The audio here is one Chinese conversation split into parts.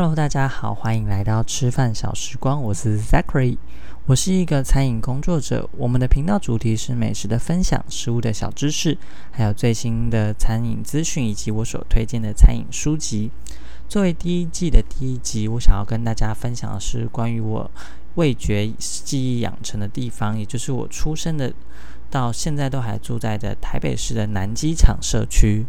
Hello，大家好，欢迎来到吃饭小时光，我是 Zachary，我是一个餐饮工作者。我们的频道主题是美食的分享、食物的小知识，还有最新的餐饮资讯以及我所推荐的餐饮书籍。作为第一季的第一集，我想要跟大家分享的是关于我味觉记忆养成的地方，也就是我出生的到现在都还住在的台北市的南机场社区。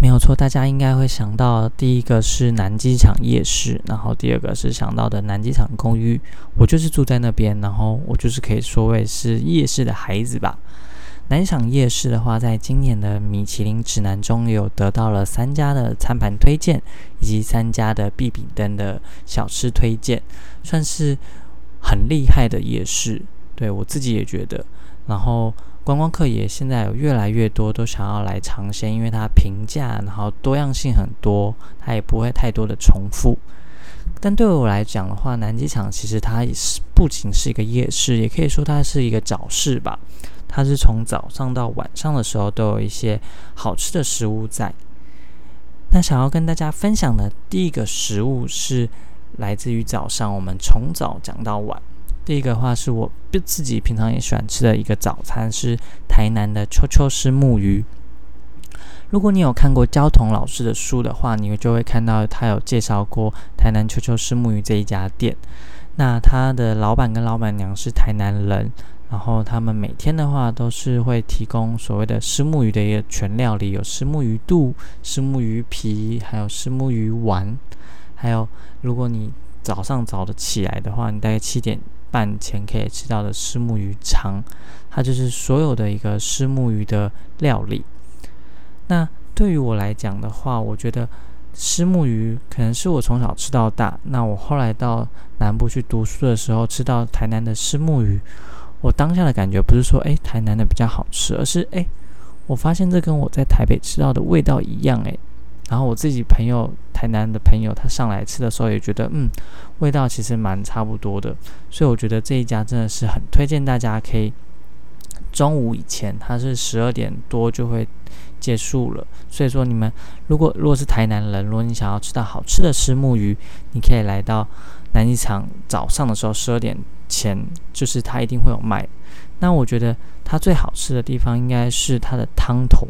没有错，大家应该会想到第一个是南机场夜市，然后第二个是想到的南机场公寓。我就是住在那边，然后我就是可以说为是夜市的孩子吧。南机场夜市的话，在今年的米其林指南中有得到了三家的餐盘推荐，以及三家的必比登的小吃推荐，算是很厉害的夜市。对我自己也觉得，然后。观光客也现在有越来越多都想要来尝鲜，因为它平价，然后多样性很多，它也不会太多的重复。但对我来讲的话，南机场其实它也是不仅是一个夜市，也可以说它是一个早市吧。它是从早上到晚上的时候都有一些好吃的食物在。那想要跟大家分享的第一个食物是来自于早上，我们从早讲到晚。第一个话是我自己平常也喜欢吃的一个早餐是台南的秋秋丝木鱼。如果你有看过焦桐老师的书的话，你就会看到他有介绍过台南秋秋丝木鱼这一家店。那他的老板跟老板娘是台南人，然后他们每天的话都是会提供所谓的丝木鱼的一个全料理，有丝木鱼肚、丝木鱼皮，还有丝木鱼丸。还有如果你早上早的起来的话，你大概七点。半前可以吃到的虱目鱼肠，它就是所有的一个虱目鱼的料理。那对于我来讲的话，我觉得虱目鱼可能是我从小吃到大。那我后来到南部去读书的时候，吃到台南的虱目鱼，我当下的感觉不是说诶台南的比较好吃，而是诶我发现这跟我在台北吃到的味道一样诶。然后我自己朋友台南的朋友，他上来吃的时候也觉得，嗯，味道其实蛮差不多的。所以我觉得这一家真的是很推荐大家可以中午以前，它是十二点多就会结束了。所以说你们如果如果是台南人，如果你想要吃到好吃的石木鱼，你可以来到南机场早上的时候十二点前，就是它一定会有卖。那我觉得它最好吃的地方应该是它的汤头。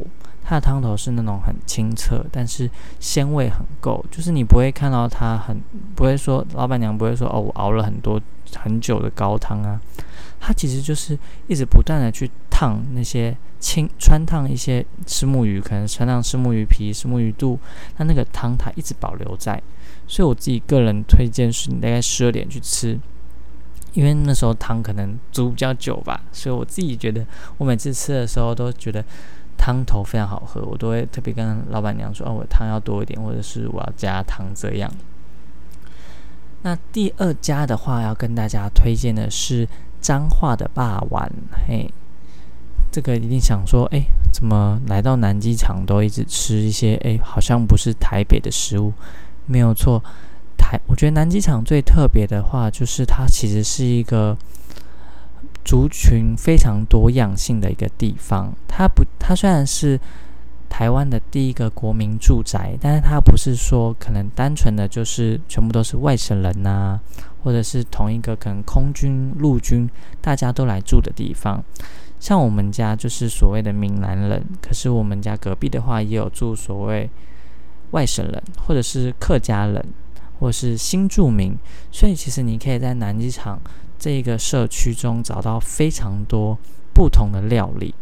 它的汤头是那种很清澈，但是鲜味很够，就是你不会看到它很不会说老板娘不会说哦，我熬了很多很久的高汤啊，它其实就是一直不断的去烫那些清穿烫一些石木鱼，可能穿烫石木鱼皮、石木鱼肚，那那个汤它一直保留在，所以我自己个人推荐是你大概十二点去吃，因为那时候汤可能煮比较久吧，所以我自己觉得我每次吃的时候都觉得。汤头非常好喝，我都会特别跟老板娘说：“哦，我汤要多一点，或者是我要加汤这样。”那第二家的话，要跟大家推荐的是彰化的霸丸。嘿，这个一定想说：“哎，怎么来到南机场都一直吃一些？哎，好像不是台北的食物。”没有错，台我觉得南机场最特别的话，就是它其实是一个。族群非常多样性的一个地方，它不，它虽然是台湾的第一个国民住宅，但是它不是说可能单纯的就是全部都是外省人呐，或者是同一个可能空军、陆军大家都来住的地方。像我们家就是所谓的闽南人，可是我们家隔壁的话也有住所谓外省人，或者是客家人，或是新住民，所以其实你可以在南机场。这个社区中找到非常多不同的料理。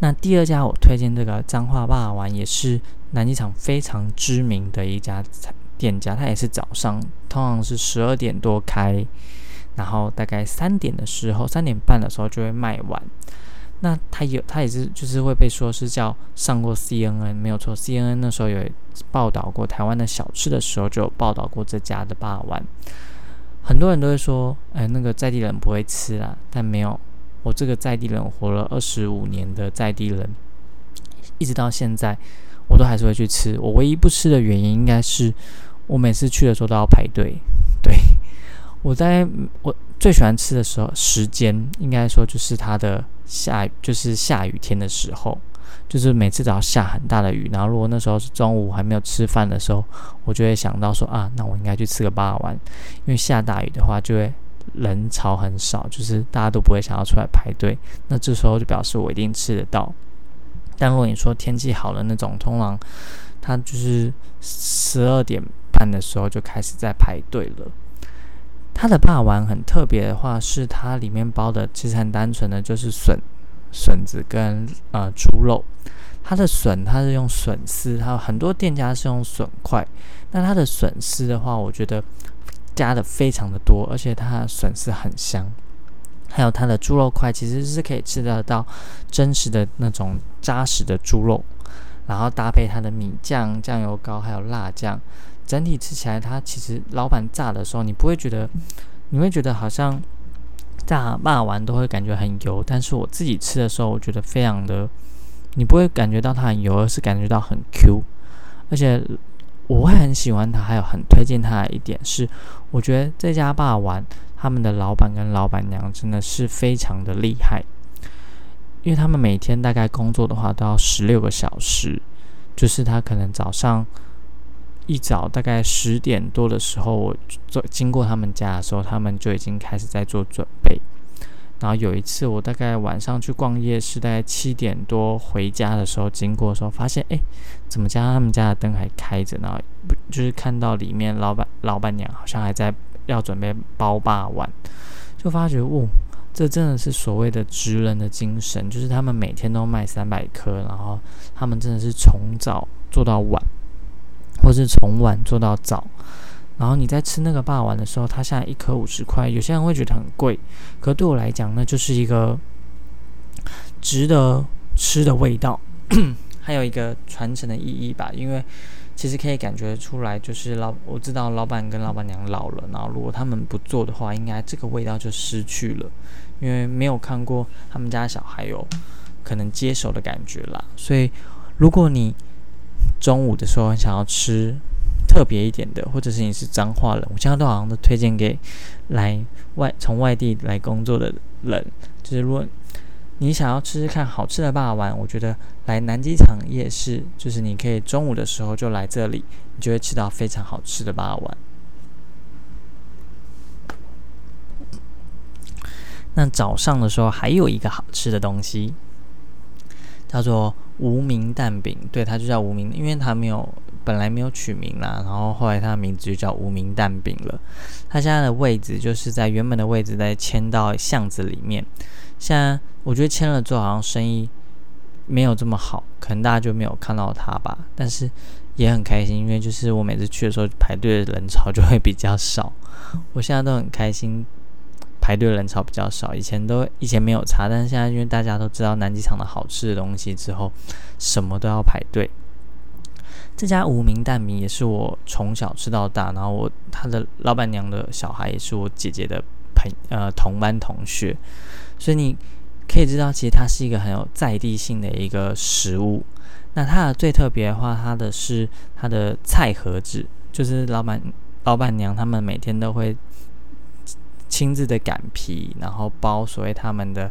那第二家我推荐这个彰化霸王丸也是南机场非常知名的一家店家，它也是早上，通常是十二点多开，然后大概三点的时候，三点半的时候就会卖完。那它有，它也是就是会被说是叫上过 CNN，没有错，CNN 那时候有报道过台湾的小吃的时候，就有报道过这家的霸王。很多人都会说，哎，那个在地人不会吃啊，但没有，我这个在地人活了二十五年的在地人，一直到现在，我都还是会去吃。我唯一不吃的原因，应该是我每次去的时候都要排队。对我在我最喜欢吃的时候，时间应该说就是它的下，就是下雨天的时候，就是每次只要下很大的雨，然后如果那时候是中午还没有吃饭的时候，我就会想到说啊，那我应该去吃个霸王，因为下大雨的话就会人潮很少，就是大家都不会想要出来排队，那这时候就表示我一定吃得到。但如果你说天气好了那种，通常它就是十二点半的时候就开始在排队了。它的霸王很特别的话，是它里面包的其实很单纯的，就是笋、笋子跟呃猪肉。它的笋它是用笋丝，它很多店家是用笋块。那它的笋丝的话，我觉得加的非常的多，而且它的笋丝很香。还有它的猪肉块，其实是可以吃得到真实的那种扎实的猪肉，然后搭配它的米酱、酱油膏还有辣酱。整体吃起来，它其实老板炸的时候，你不会觉得，你会觉得好像炸骂完都会感觉很油，但是我自己吃的时候，我觉得非常的，你不会感觉到它很油，而是感觉到很 Q，而且我会很喜欢它，还有很推荐它的一点是，我觉得这家霸王他们的老板跟老板娘真的是非常的厉害，因为他们每天大概工作的话都要十六个小时，就是他可能早上。一早大概十点多的时候，我做经过他们家的时候，他们就已经开始在做准备。然后有一次，我大概晚上去逛夜市，大概七点多回家的时候，经过的时候，发现哎，怎么家他们家的灯还开着呢？不就是看到里面老板老板娘好像还在要准备包霸碗，就发觉哦，这真的是所谓的职人的精神，就是他们每天都卖三百颗，然后他们真的是从早做到晚。或是从晚做到早，然后你在吃那个霸王的时候，它现在一颗五十块，有些人会觉得很贵，可对我来讲，那就是一个值得吃的味道，还有一个传承的意义吧。因为其实可以感觉出来，就是老我知道老板跟老板娘老了，然后如果他们不做的话，应该这个味道就失去了，因为没有看过他们家小孩有可能接手的感觉啦。所以如果你中午的时候想要吃特别一点的，或者是你是脏话人，我现在都好像都推荐给来外从外地来工作的人。就是如果你想要吃吃看好吃的霸王，我觉得来南机场夜市，就是你可以中午的时候就来这里，你就会吃到非常好吃的霸王。那早上的时候还有一个好吃的东西，叫做。无名蛋饼，对，它就叫无名，因为它没有本来没有取名啦，然后后来它的名字就叫无名蛋饼了。它现在的位置就是在原本的位置，在迁到巷子里面。现在我觉得迁了之后，好像生意没有这么好，可能大家就没有看到它吧。但是也很开心，因为就是我每次去的时候，排队的人潮就会比较少。我现在都很开心。排队人潮比较少，以前都以前没有差，但是现在因为大家都知道南机场的好吃的东西之后，什么都要排队。这家无名蛋饼也是我从小吃到大，然后我他的老板娘的小孩也是我姐姐的朋呃同班同学，所以你可以知道，其实它是一个很有在地性的一个食物。那它的最特别的话，它的是它的菜盒子，就是老板老板娘他们每天都会。亲自的擀皮，然后包所谓他们的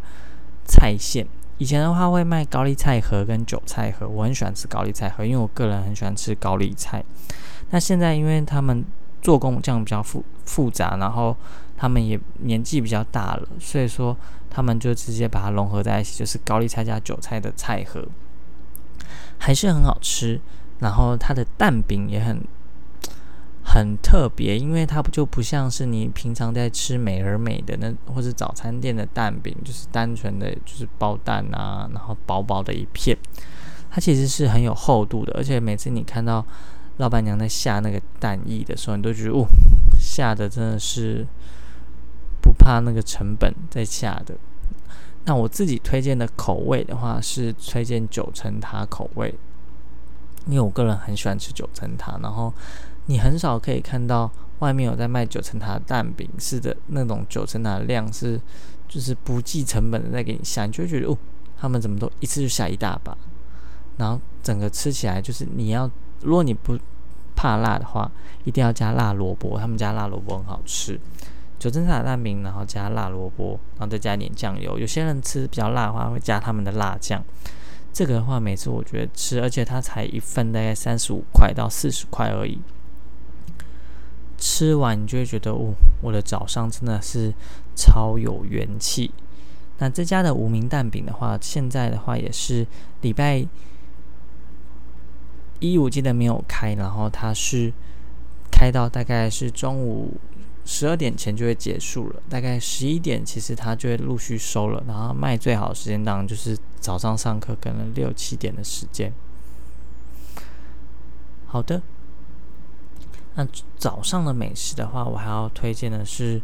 菜馅。以前的话会卖高丽菜盒跟韭菜盒，我很喜欢吃高丽菜盒，因为我个人很喜欢吃高丽菜。那现在因为他们做工这样比较复复杂，然后他们也年纪比较大了，所以说他们就直接把它融合在一起，就是高丽菜加韭菜的菜盒，还是很好吃。然后它的蛋饼也很。很特别，因为它不就不像是你平常在吃美而美的那或者早餐店的蛋饼，就是单纯的就是包蛋啊，然后薄薄的一片。它其实是很有厚度的，而且每次你看到老板娘在下那个蛋液的时候，你都觉得哦，下的真的是不怕那个成本在下的。那我自己推荐的口味的话，是推荐九层塔口味，因为我个人很喜欢吃九层塔，然后。你很少可以看到外面有在卖九层塔的蛋饼，是的那种九层塔的量是，就是不计成本的在给你下，你就会觉得哦，他们怎么都一次就下一大把，然后整个吃起来就是你要，如果你不怕辣的话，一定要加辣萝卜，他们家辣萝卜很好吃，九层塔蛋饼然后加辣萝卜，然后再加一点酱油，有些人吃比较辣的话会加他们的辣酱，这个的话，每次我觉得吃，而且它才一份大概三十五块到四十块而已。吃完你就会觉得，哦，我的早上真的是超有元气。那这家的无名蛋饼的话，现在的话也是礼拜一我记得没有开，然后它是开到大概是中午十二点前就会结束了，大概十一点其实它就会陆续收了，然后卖最好的时间当然就是早上上课可能六七点的时间。好的，那早上的美食的话，我还要推荐的是，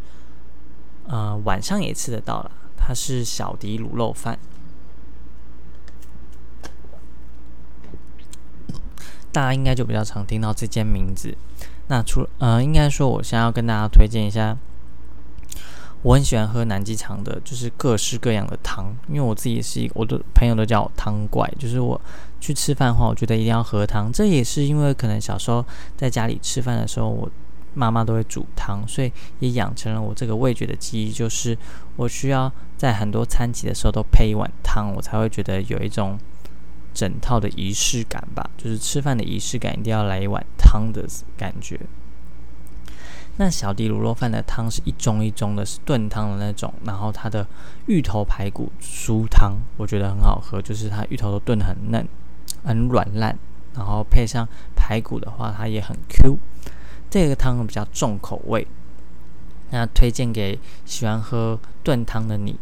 呃，晚上也吃得到了。它是小迪卤肉饭，大家应该就比较常听到这间名字。那除呃，应该说我先要跟大家推荐一下，我很喜欢喝南极场的，就是各式各样的汤。因为我自己是一个，我的朋友都叫我汤怪，就是我去吃饭的话，我觉得一定要喝汤。这也是因为可能小时候在家里吃饭的时候，我。妈妈都会煮汤，所以也养成了我这个味觉的记忆，就是我需要在很多餐期的时候都配一碗汤，我才会觉得有一种整套的仪式感吧。就是吃饭的仪式感，一定要来一碗汤的感觉。那小弟卤肉饭的汤是一盅一盅的，是炖汤的那种，然后它的芋头排骨酥汤，我觉得很好喝，就是它芋头都炖得很嫩、很软烂，然后配上排骨的话，它也很 Q。这个汤比较重口味，那推荐给喜欢喝炖汤的你。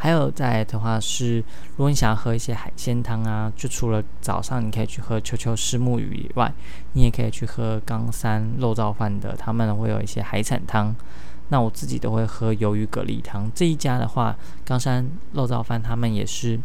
还有再的话是，如果你想要喝一些海鲜汤啊，就除了早上你可以去喝秋秋虱目鱼以外，你也可以去喝冈山肉燥饭的，他们会有一些海产汤。那我自己都会喝鱿鱼蛤蜊汤。这一家的话，冈山肉燥饭他们也是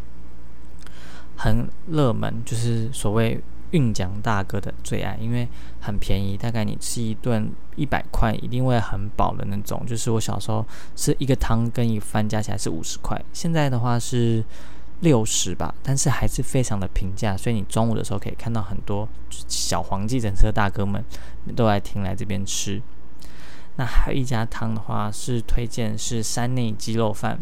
很热门，就是所谓。运奖大哥的最爱，因为很便宜，大概你吃一顿一百块，一定会很饱的那种。就是我小时候吃一个汤跟一饭加起来是五十块，现在的话是六十吧，但是还是非常的平价。所以你中午的时候可以看到很多小黄计程车大哥们都来停来这边吃。那还有一家汤的话是推荐是山内鸡肉饭。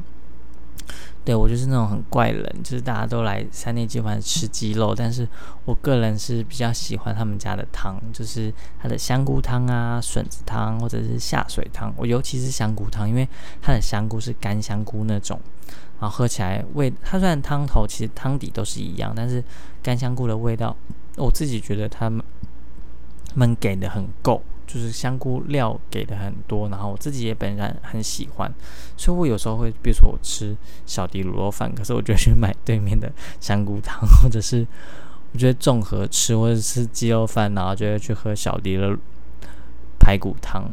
对我就是那种很怪人，就是大家都来三内鸡饭吃鸡肉，但是我个人是比较喜欢他们家的汤，就是它的香菇汤啊、笋子汤或者是下水汤。我尤其是香菇汤，因为它的香菇是干香菇那种，然后喝起来味，它虽然汤头其实汤底都是一样，但是干香菇的味道，我自己觉得他们们给的很够。就是香菇料给的很多，然后我自己也本身很喜欢，所以我有时候会，比如说我吃小迪卤肉饭，可是我就去买对面的香菇汤，或者是我觉得综合吃，或者是鸡肉饭，然后就会去喝小迪的排骨汤。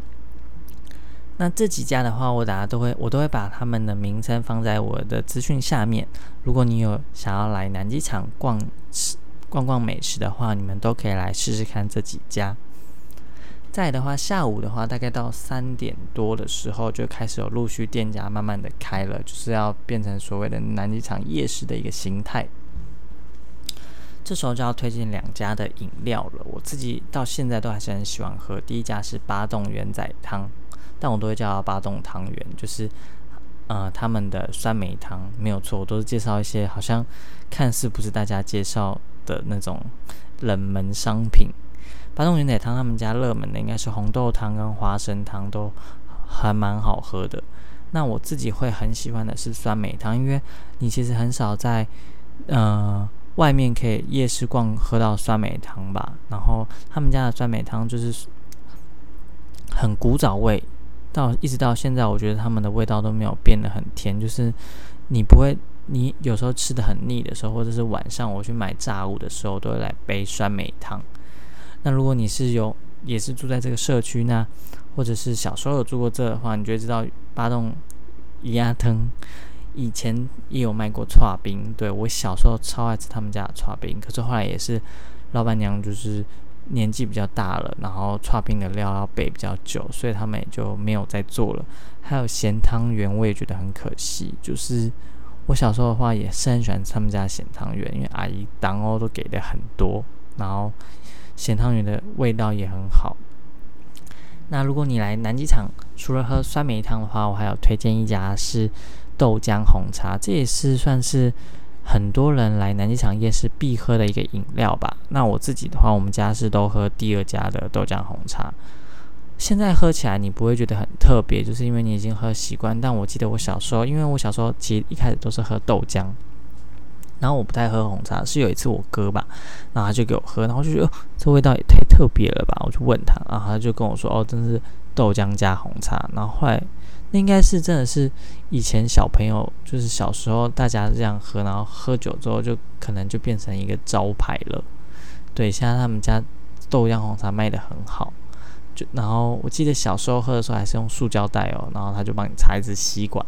那这几家的话，我大家都会，我都会把他们的名称放在我的资讯下面。如果你有想要来南机场逛吃逛逛美食的话，你们都可以来试试看这几家。在的话，下午的话，大概到三点多的时候，就开始有陆续店家慢慢的开了，就是要变成所谓的南极场夜市的一个形态。这时候就要推荐两家的饮料了，我自己到现在都还是很喜欢喝。第一家是八洞圆仔汤，但我都会叫八洞汤圆，就是呃他们的酸梅汤没有错，我都是介绍一些好像看似不是大家介绍的那种冷门商品。八洞云仔汤，他们家热门的应该是红豆汤跟花生汤，都还蛮好喝的。那我自己会很喜欢的是酸梅汤，因为你其实很少在呃外面可以夜市逛喝到酸梅汤吧。然后他们家的酸梅汤就是很古早味，到一直到现在，我觉得他们的味道都没有变得很甜，就是你不会，你有时候吃的很腻的时候，或者是晚上我去买炸物的时候，都会来杯酸梅汤。那如果你是有也是住在这个社区，那或者是小时候有住过这的话，你就会知道八栋鸭汤以前也有卖过串冰。对我小时候超爱吃他们家的串冰，可是后来也是老板娘就是年纪比较大了，然后串冰的料要备比较久，所以他们也就没有再做了。还有咸汤圆，我也觉得很可惜。就是我小时候的话也是很喜欢吃他们家咸汤圆，因为阿姨当哦都给的很多，然后。咸汤圆的味道也很好。那如果你来南极场，除了喝酸梅汤的话，我还有推荐一家是豆浆红茶，这也是算是很多人来南机场夜市必喝的一个饮料吧。那我自己的话，我们家是都喝第二家的豆浆红茶。现在喝起来你不会觉得很特别，就是因为你已经喝习惯。但我记得我小时候，因为我小时候其实一开始都是喝豆浆，然后我不太喝红茶。是有一次我哥吧，然后他就给我喝，然后就觉得这味道也太特别了吧。我就问他，然后他就跟我说：“哦，真是豆浆加红茶。”然后后来那应该是真的是以前小朋友就是小时候大家这样喝，然后喝酒之后就可能就变成一个招牌了。对，现在他们家豆浆红茶卖的很好。就然后我记得小时候喝的时候还是用塑胶袋哦，然后他就帮你插一支吸管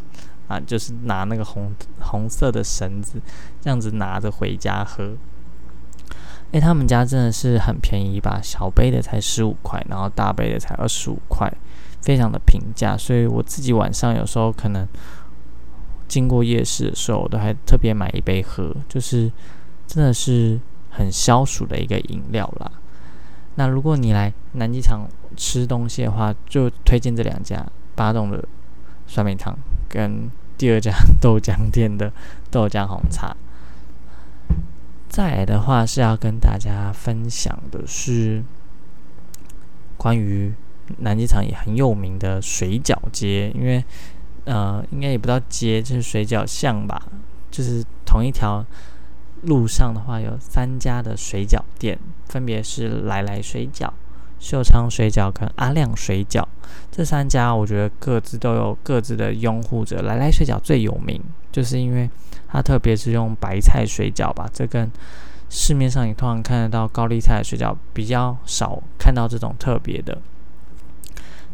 啊，就是拿那个红红色的绳子这样子拿着回家喝。诶，他们家真的是很便宜吧？小杯的才十五块，然后大杯的才二十五块，非常的平价。所以我自己晚上有时候可能经过夜市的时候，我都还特别买一杯喝，就是真的是很消暑的一个饮料啦。那如果你来南机场吃东西的话，就推荐这两家八栋的酸梅汤跟第二家豆浆店的豆浆红茶。再来的话是要跟大家分享的是关于南机场也很有名的水饺街，因为呃应该也不知道街就是水饺巷吧，就是同一条。路上的话有三家的水饺店，分别是来来水饺、秀昌水饺跟阿亮水饺。这三家我觉得各自都有各自的拥护者。来来水饺最有名，就是因为它特别是用白菜水饺吧，这跟市面上你通常看得到高丽菜水饺比较少看到这种特别的。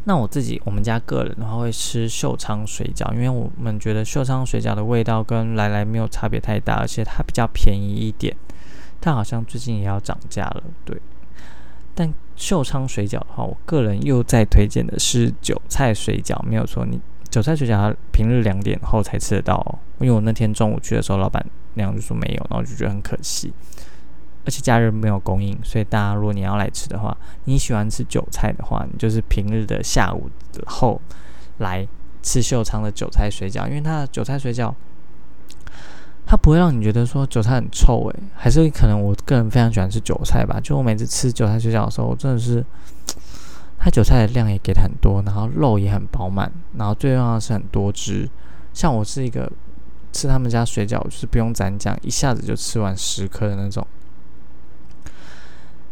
那我自己，我们家个人的话会吃秀昌水饺，因为我们觉得秀昌水饺的味道跟来来没有差别太大，而且它比较便宜一点。但好像最近也要涨价了，对。但秀昌水饺的话，我个人又在推荐的是韭菜水饺，没有错，你韭菜水饺它平日两点后才吃得到哦，因为我那天中午去的时候，老板娘就说没有，然后就觉得很可惜。而且假日没有供应，所以大家如果你要来吃的话，你喜欢吃韭菜的话，你就是平日的下午后来吃秀昌的韭菜水饺，因为它的韭菜水饺，它不会让你觉得说韭菜很臭诶，还是可能我个人非常喜欢吃韭菜吧。就我每次吃韭菜水饺的时候，我真的是 它韭菜的量也给的很多，然后肉也很饱满，然后最重要的是很多汁。像我是一个吃他们家水饺就是不用蘸酱，一下子就吃完十颗的那种。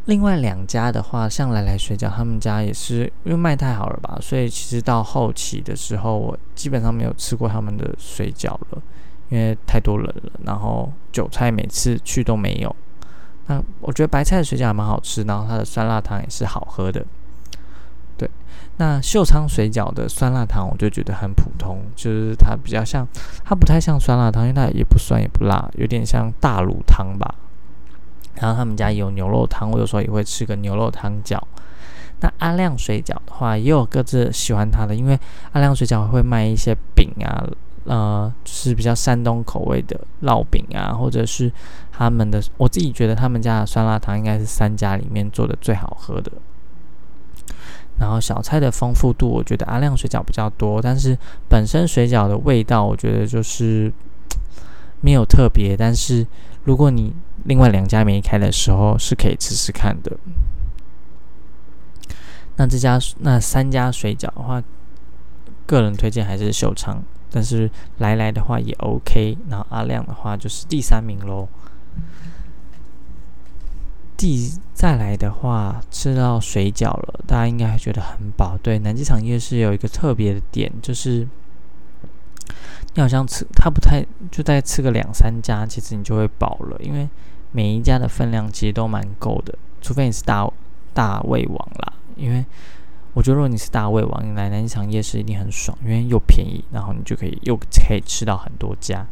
另外两家的话，像来来水饺，他们家也是因为卖太好了吧，所以其实到后期的时候，我基本上没有吃过他们的水饺了，因为太多人了。然后韭菜每次去都没有。那我觉得白菜的水饺还蛮好吃，然后它的酸辣汤也是好喝的。对，那秀昌水饺的酸辣汤我就觉得很普通，就是它比较像，它不太像酸辣汤，因为它也不酸也不辣，有点像大卤汤吧。然后他们家有牛肉汤，我有时候也会吃个牛肉汤饺。那阿亮水饺的话，也有各自喜欢它的，因为阿亮水饺会卖一些饼啊，呃，是比较山东口味的烙饼啊，或者是他们的，我自己觉得他们家的酸辣汤应该是三家里面做的最好喝的。然后小菜的丰富度，我觉得阿亮水饺比较多，但是本身水饺的味道，我觉得就是没有特别，但是。如果你另外两家没开的时候，是可以吃吃看的。那这家那三家水饺的话，个人推荐还是秀昌，但是来来的话也 OK。然后阿亮的话就是第三名喽。第再来的话，吃到水饺了，大家应该还觉得很饱。对，南机场夜市有一个特别的点，就是。你好像吃，它不太就再吃个两三家，其实你就会饱了，因为每一家的分量其实都蛮够的，除非你是大大胃王啦。因为我觉得如果你是大胃王，你来南场夜市一定很爽，因为又便宜，然后你就可以又可以吃到很多家。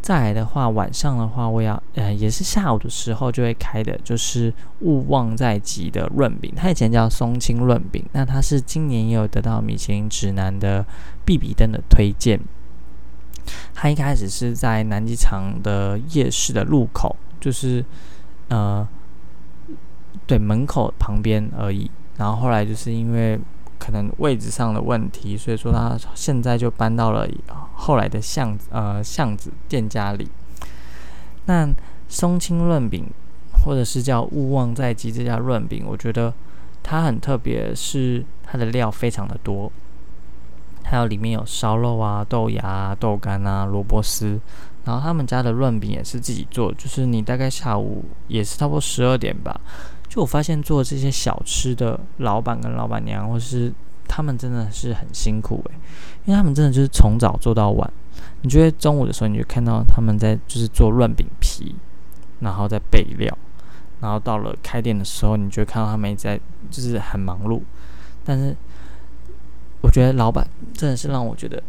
再来的话，晚上的话，我要呃也是下午的时候就会开的，就是勿忘在即的润饼，它以前叫松青润饼，那它是今年也有得到米其林指南的必比登的推荐。它一开始是在南机场的夜市的入口，就是呃对门口旁边而已，然后后来就是因为。可能位置上的问题，所以说他现在就搬到了后来的巷子呃巷子店家里。那松青润饼，或者是叫勿忘在即这家润饼，我觉得它很特别，是它的料非常的多，还有里面有烧肉啊、豆芽、豆干啊、萝卜丝，然后他们家的润饼也是自己做，就是你大概下午也是差不多十二点吧，就我发现做这些小吃的老板跟老板娘，或是他们真的是很辛苦诶，因为他们真的就是从早做到晚。你觉得中午的时候，你就看到他们在就是做润饼皮，然后再备料，然后到了开店的时候，你就看到他们在就是很忙碌。但是我觉得老板真的是让我觉得，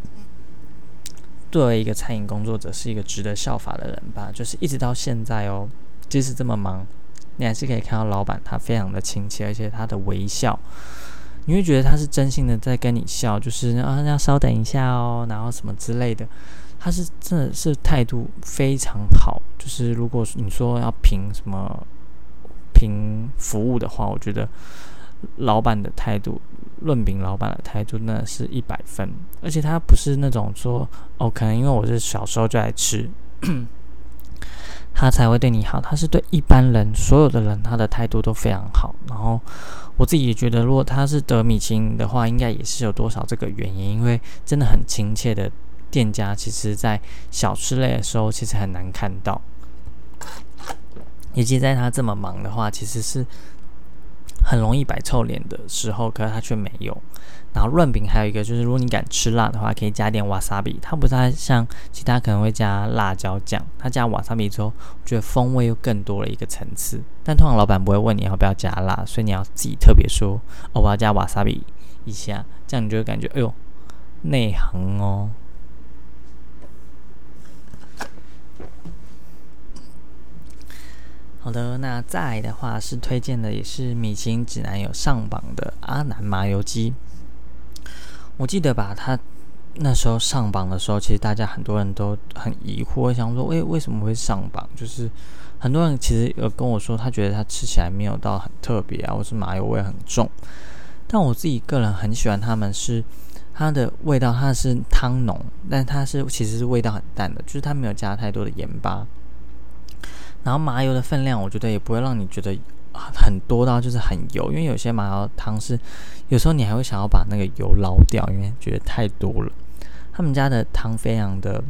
作为一个餐饮工作者，是一个值得效法的人吧。就是一直到现在哦，即使这么忙，你还是可以看到老板他非常的亲切，而且他的微笑。你会觉得他是真心的在跟你笑，就是啊，要稍等一下哦，然后什么之类的，他是真的是态度非常好。就是如果你说要评什么评服务的话，我觉得老板的态度，论饼老板的态度，那是一百分。而且他不是那种说哦，可能因为我是小时候就爱吃，他才会对你好。他是对一般人，所有的人，他的态度都非常好。然后。我自己也觉得，如果他是得米其林的话，应该也是有多少这个原因，因为真的很亲切的店家，其实在小吃类的时候其实很难看到，以及在他这么忙的话，其实是很容易摆臭脸的时候，可是他却没有。然后润饼还有一个就是，如果你敢吃辣的话，可以加点瓦萨比。它不太像其他可能会加辣椒酱，它加瓦萨比之后，我觉得风味又更多了一个层次。但通常老板不会问你要不要加辣，所以你要自己特别说哦，我要加瓦萨比一下，这样你就会感觉哎呦内行哦。好的，那再来的话是推荐的，也是米其林指南有上榜的阿南麻油鸡。我记得吧，他那时候上榜的时候，其实大家很多人都很疑惑，想说，诶，为什么会上榜？就是很多人其实有跟我说，他觉得他吃起来没有到很特别啊，或是麻油味很重。但我自己个人很喜欢他们，是它的味道，它是汤浓，但它是其实是味道很淡的，就是它没有加太多的盐巴。然后麻油的分量，我觉得也不会让你觉得。很多到就是很油，因为有些麻油汤是有时候你还会想要把那个油捞掉，因为觉得太多了。他们家的汤非常的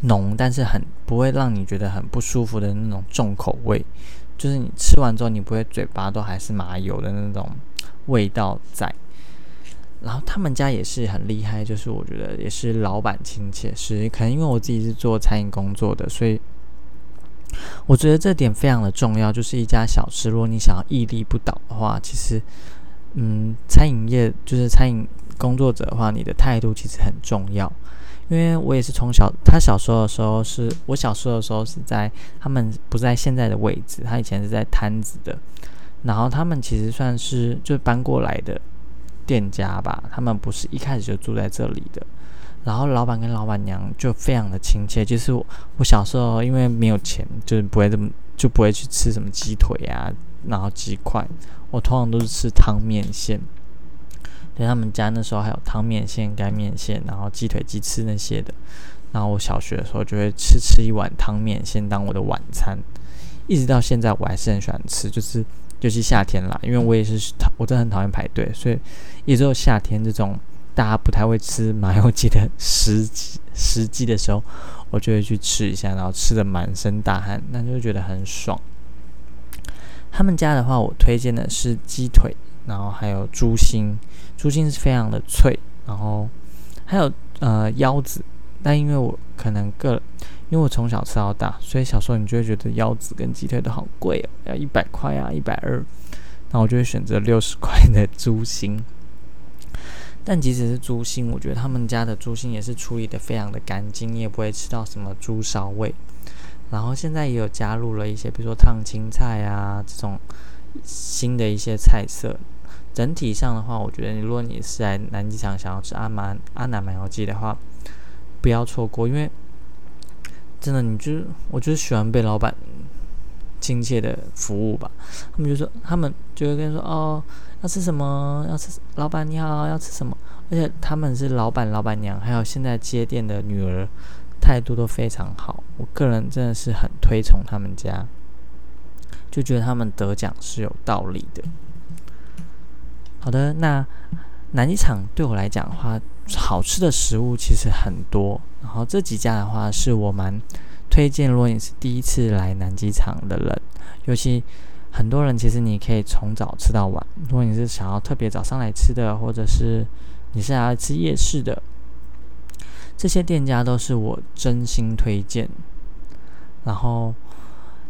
浓，但是很不会让你觉得很不舒服的那种重口味，就是你吃完之后你不会嘴巴都还是麻油的那种味道在。然后他们家也是很厉害，就是我觉得也是老板亲切，是可能因为我自己是做餐饮工作的，所以。我觉得这点非常的重要，就是一家小吃，如果你想要屹立不倒的话，其实，嗯，餐饮业就是餐饮工作者的话，你的态度其实很重要。因为我也是从小，他小时候的时候是我小时候的时候是在他们不在现在的位置，他以前是在摊子的，然后他们其实算是就搬过来的店家吧，他们不是一开始就住在这里的。然后老板跟老板娘就非常的亲切。就是我我小时候因为没有钱，就是不会这么就不会去吃什么鸡腿啊，然后鸡块。我通常都是吃汤面线。对他们家那时候还有汤面线、干面线，然后鸡腿、鸡翅那些的。然后我小学的时候就会吃吃一碗汤面线当我的晚餐，一直到现在我还是很喜欢吃。就是尤其夏天啦，因为我也是讨我真的很讨厌排队，所以也只有夏天这种。大家不太会吃麻油鸡的时时机的时候，我就会去吃一下，然后吃的满身大汗，那就觉得很爽。他们家的话，我推荐的是鸡腿，然后还有猪心，猪心是非常的脆，然后还有呃腰子，但因为我可能个，因为我从小吃到大，所以小时候你就会觉得腰子跟鸡腿都好贵哦，要一百块啊，一百二，那我就会选择六十块的猪心。但即使是猪心，我觉得他们家的猪心也是处理的非常的干净，你也不会吃到什么猪骚味。然后现在也有加入了一些，比如说烫青菜啊这种新的一些菜色。整体上的话，我觉得如果你是在南机场想要吃阿蛮阿南麻油鸡的话，不要错过，因为真的，你就我就是喜欢被老板亲切的服务吧。他们就说，他们就会跟你说哦。要吃什么？要吃老板你好，要吃什么？而且他们是老板、老板娘，还有现在接店的女儿，态度都非常好，我个人真的是很推崇他们家，就觉得他们得奖是有道理的。好的，那南机场对我来讲的话，好吃的食物其实很多，然后这几家的话是我蛮推荐。如果你是第一次来南机场的人，尤其很多人其实你可以从早吃到晚。如果你是想要特别早上来吃的，或者是你是要吃夜市的。这些店家都是我真心推荐，然后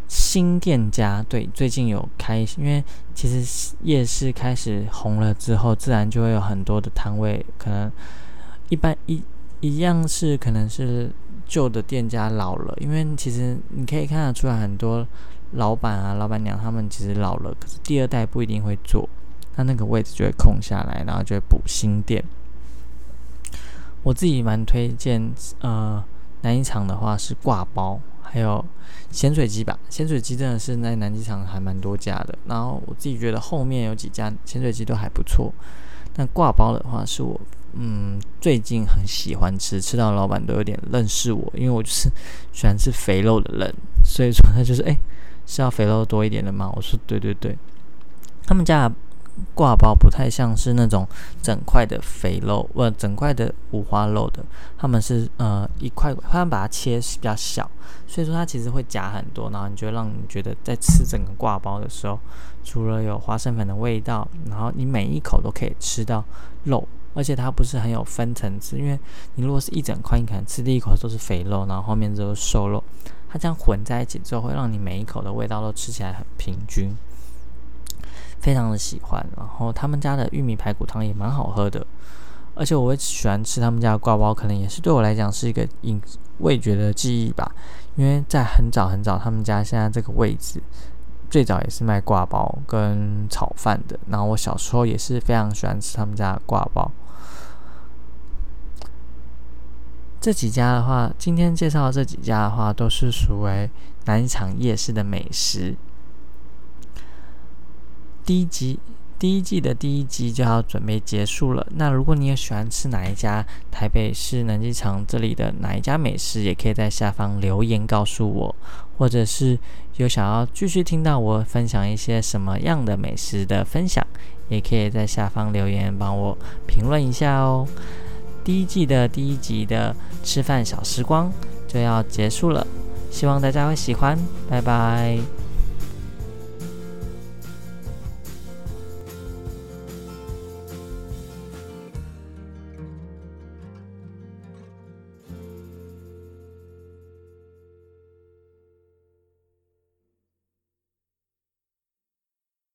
新店家对最近有开，因为其实夜市开始红了之后，自然就会有很多的摊位，可能一般一一样是可能是旧的店家老了，因为其实你可以看得出来，很多老板啊、老板娘他们其实老了，可是第二代不一定会做，那那个位置就会空下来，然后就会补新店。我自己蛮推荐，呃，南机场的话是挂包，还有咸水鸡吧。咸水鸡真的是在南机场还蛮多家的，然后我自己觉得后面有几家咸水鸡都还不错。但挂包的话是我，嗯，最近很喜欢吃，吃到老板都有点认识我，因为我就是喜欢吃肥肉的人，所以说他就是，哎，是要肥肉多一点的吗？我说对对对，他们家。挂包不太像是那种整块的肥肉，或整块的五花肉的，他们是呃一块，他们把它切比较小，所以说它其实会夹很多，然后你就让你觉得在吃整个挂包的时候，除了有花生粉的味道，然后你每一口都可以吃到肉，而且它不是很有分层次，因为你如果是一整块，你可能吃第一口都是肥肉，然后后面都是瘦肉，它这样混在一起之后，会让你每一口的味道都吃起来很平均。非常的喜欢，然后他们家的玉米排骨汤也蛮好喝的，而且我会喜欢吃他们家的挂包，可能也是对我来讲是一个饮味觉的记忆吧。因为在很早很早，他们家现在这个位置最早也是卖挂包跟炒饭的，然后我小时候也是非常喜欢吃他们家的挂包。这几家的话，今天介绍这几家的话，都是属于南场夜市的美食。第一集，第一季的第一集就要准备结束了。那如果你也喜欢吃哪一家台北市南机场这里的哪一家美食，也可以在下方留言告诉我，或者是有想要继续听到我分享一些什么样的美食的分享，也可以在下方留言帮我评论一下哦。第一季的第一集的吃饭小时光就要结束了，希望大家会喜欢，拜拜。